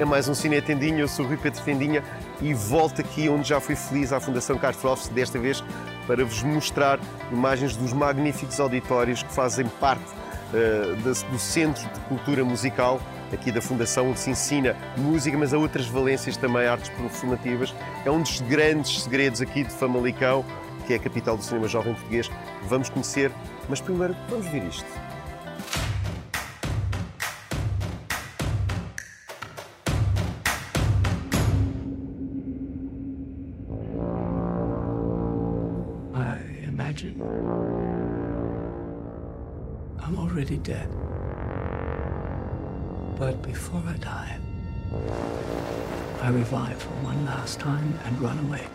é mais um Cine Tendinha. Eu sou o Rui Pedro Tendinha e volto aqui onde já fui feliz à Fundação Carlos desta vez para vos mostrar imagens dos magníficos auditórios que fazem parte uh, do Centro de Cultura Musical aqui da Fundação, onde se ensina música, mas há outras valências também, artes performativas. É um dos grandes segredos aqui de Famalicão, que é a capital do cinema jovem português. Vamos conhecer, mas primeiro vamos ver isto. I'm already dead. But before I die, I revive for one last time and run away.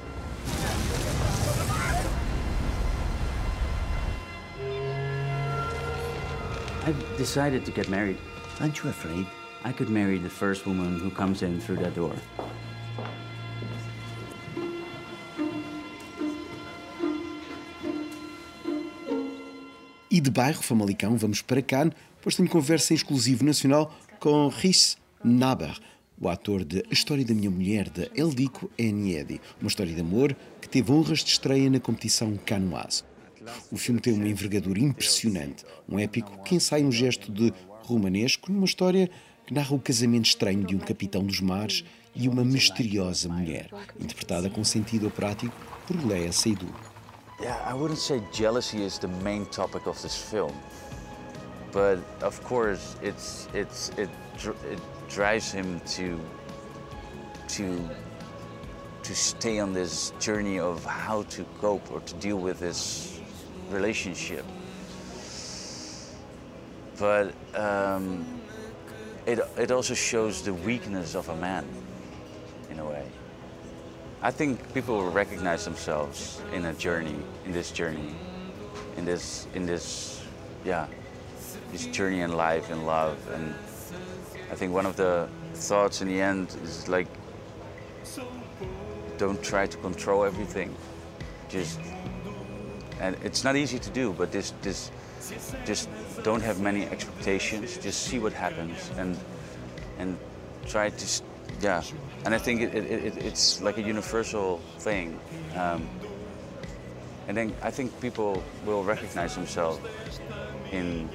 I've decided to get married. Aren't you afraid? I could marry the first woman who comes in through that door. E de bairro Famalicão vamos para Cannes, pois tenho conversa em exclusivo nacional com Rhys Naber, o ator de A História da Minha Mulher, de Eldiko Eniedi, uma história de amor que teve honras de estreia na competição canoise. O filme tem uma envergadura impressionante, um épico que ensaia um gesto de romanesco numa história que narra o casamento estranho de um capitão dos mares e uma misteriosa mulher, interpretada com sentido prático por Lea Seydoux. Yeah, I wouldn't say jealousy is the main topic of this film, but of course, it's it's it it drives him to to to stay on this journey of how to cope or to deal with this relationship. But um, it it also shows the weakness of a man, in a way. I think people will recognize themselves in a journey, in this journey, in this, in this, yeah, this journey in life, and love, and I think one of the thoughts in the end is like, don't try to control everything. Just, and it's not easy to do, but this, this, just don't have many expectations. Just see what happens, and, and try to yeah, and I think it, it, it, it's like a universal thing. Um, and then I think people will recognize themselves in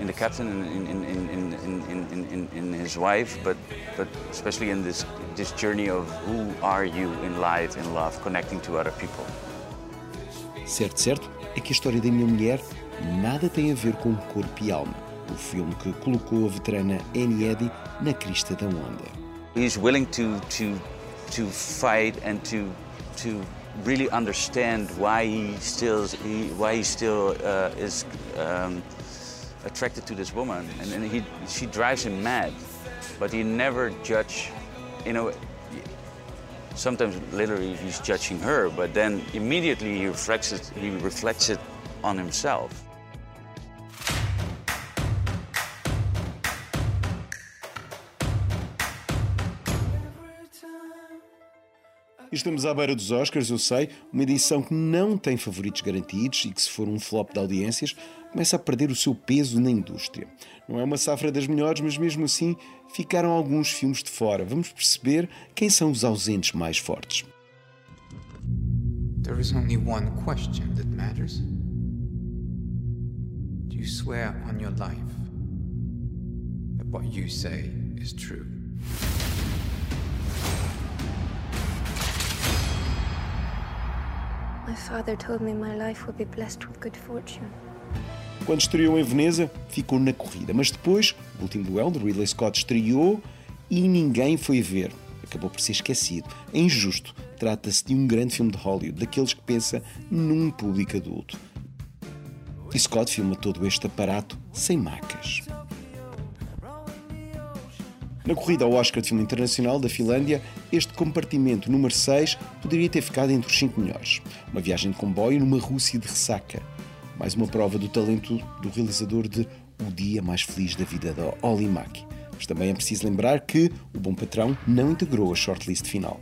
in the captain and in, in, in, in, in, in, in, his wife, but, but especially in this, this journey of who are you in life, in love, connecting to other people. Certo, certo, é que a história da minha mulher nada tem a ver com corpo e alma. O filme que colocou a veterana Annie Eddy na crista da onda. He's willing to to to fight and to to really understand why he still he, why he still uh, is um, attracted to this woman, and, and he she drives him mad, but he never judge, you know. Sometimes literally he's judging her, but then immediately he reflects it, he reflects it on himself. Estamos à beira dos Oscars, eu sei, uma edição que não tem favoritos garantidos e que, se for um flop de audiências, começa a perder o seu peso na indústria. Não é uma safra das melhores, mas mesmo assim ficaram alguns filmes de fora. Vamos perceber quem são os ausentes mais fortes. There is only one question that matters. Do you swear on your life that what you say is true? Quando estreou em Veneza, ficou na corrida, mas depois, o último duelo de Ridley Scott estreou e ninguém foi ver. Acabou por ser esquecido. É injusto. Trata-se de um grande filme de Hollywood, daqueles que pensa num público adulto. E Scott filma todo este aparato sem macas. Na corrida ao Oscar de Filme Internacional da Finlândia, este compartimento número 6 poderia ter ficado entre os 5 melhores. Uma viagem de comboio numa Rússia de ressaca. Mais uma prova do talento do realizador de O Dia Mais Feliz da Vida da Oli Maki. Mas também é preciso lembrar que o Bom Patrão não integrou a shortlist final.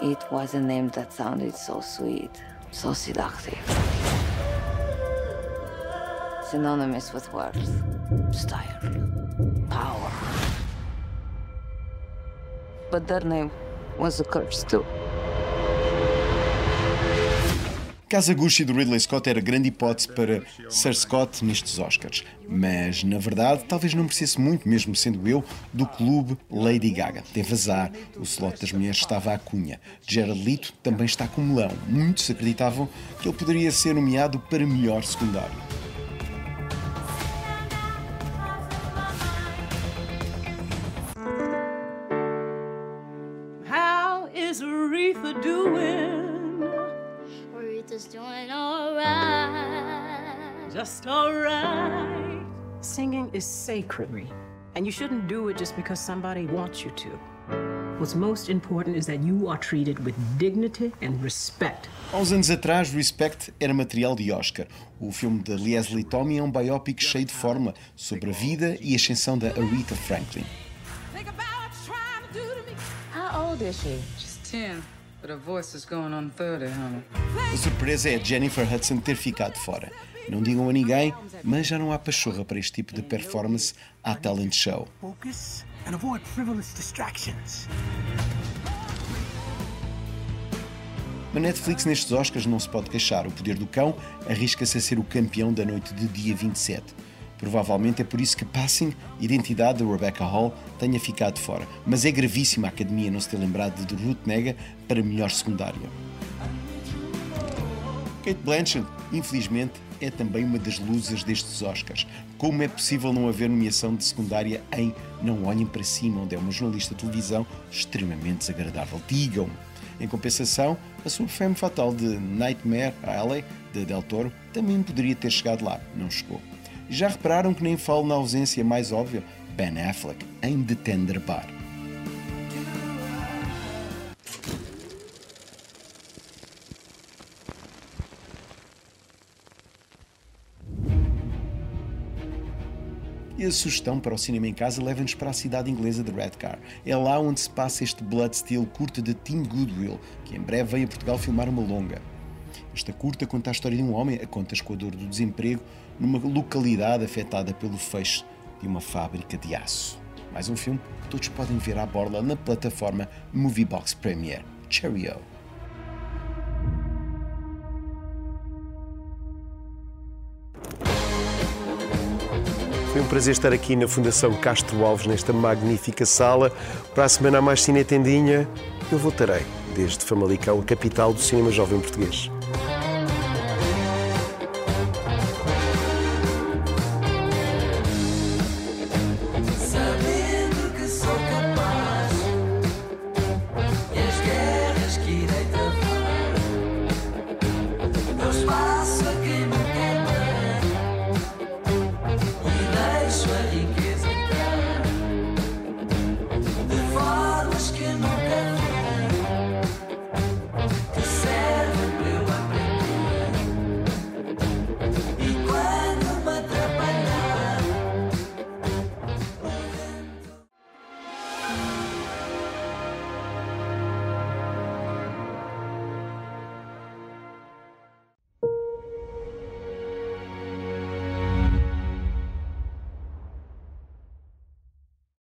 It was a name that sounded so sweet, so seductive. Synonymous with worth, style, power. But that name was a curse too. Kazaguchi do Ridley Scott era grande hipótese para Sir Scott nestes Oscars, mas na verdade talvez não merecesse muito, mesmo sendo eu, do clube Lady Gaga. Teve azar, o slot das mulheres estava à cunha. Jared Leto também está com melão. Muitos acreditavam que ele poderia ser nomeado para melhor secundário. Aretha's doing alright. Just alright. Singing is sacred, and you shouldn't do it just because somebody wants you to. What's most important is that you are treated with dignity and respect. Há uns anos atrás, Respect era material de Oscar. O filme de Leslie Tommy é um biopic cheio de forma sobre a vida e ascensão da Aretha Franklin. How old is she? She's 10, but her voice is going on 30, honey. A surpresa é Jennifer Hudson ter ficado fora. Não digam a ninguém, mas já não há pachorra para este tipo de performance à talent show. Focus and avoid frivolous distractions. A Netflix nestes Oscars não se pode queixar. O Poder do Cão arrisca-se a ser o campeão da noite de dia 27. Provavelmente é por isso que Passing, identidade de Rebecca Hall, tenha ficado fora. Mas é gravíssima a Academia não se ter lembrado de Ruth Nega para melhor secundário. Kate Blanchett, infelizmente, é também uma das luzes destes Oscars. Como é possível não haver nomeação de secundária em Não Olhem para Cima, onde é uma jornalista de televisão extremamente desagradável? Digam! Em compensação, a sua femme fatal de Nightmare Alley, de Del Toro, também poderia ter chegado lá, não chegou. Já repararam que nem falo na ausência mais óbvia? Ben Affleck, em The Tender Bar. E a sugestão para o cinema em casa leva-nos para a cidade inglesa de Redcar. É lá onde se passa este Bloodsteel curta de Tim Goodwill, que em breve veio a Portugal filmar uma longa. Esta curta conta a história de um homem a contas com a dor do desemprego numa localidade afetada pelo fecho de uma fábrica de aço. Mais um filme que todos podem ver à borla na plataforma Moviebox Premiere. Cheerio! Foi um prazer estar aqui na Fundação Castro Alves, nesta magnífica sala. Para a semana mais Cine Tendinha, eu voltarei desde Famalicão, a capital do cinema jovem português.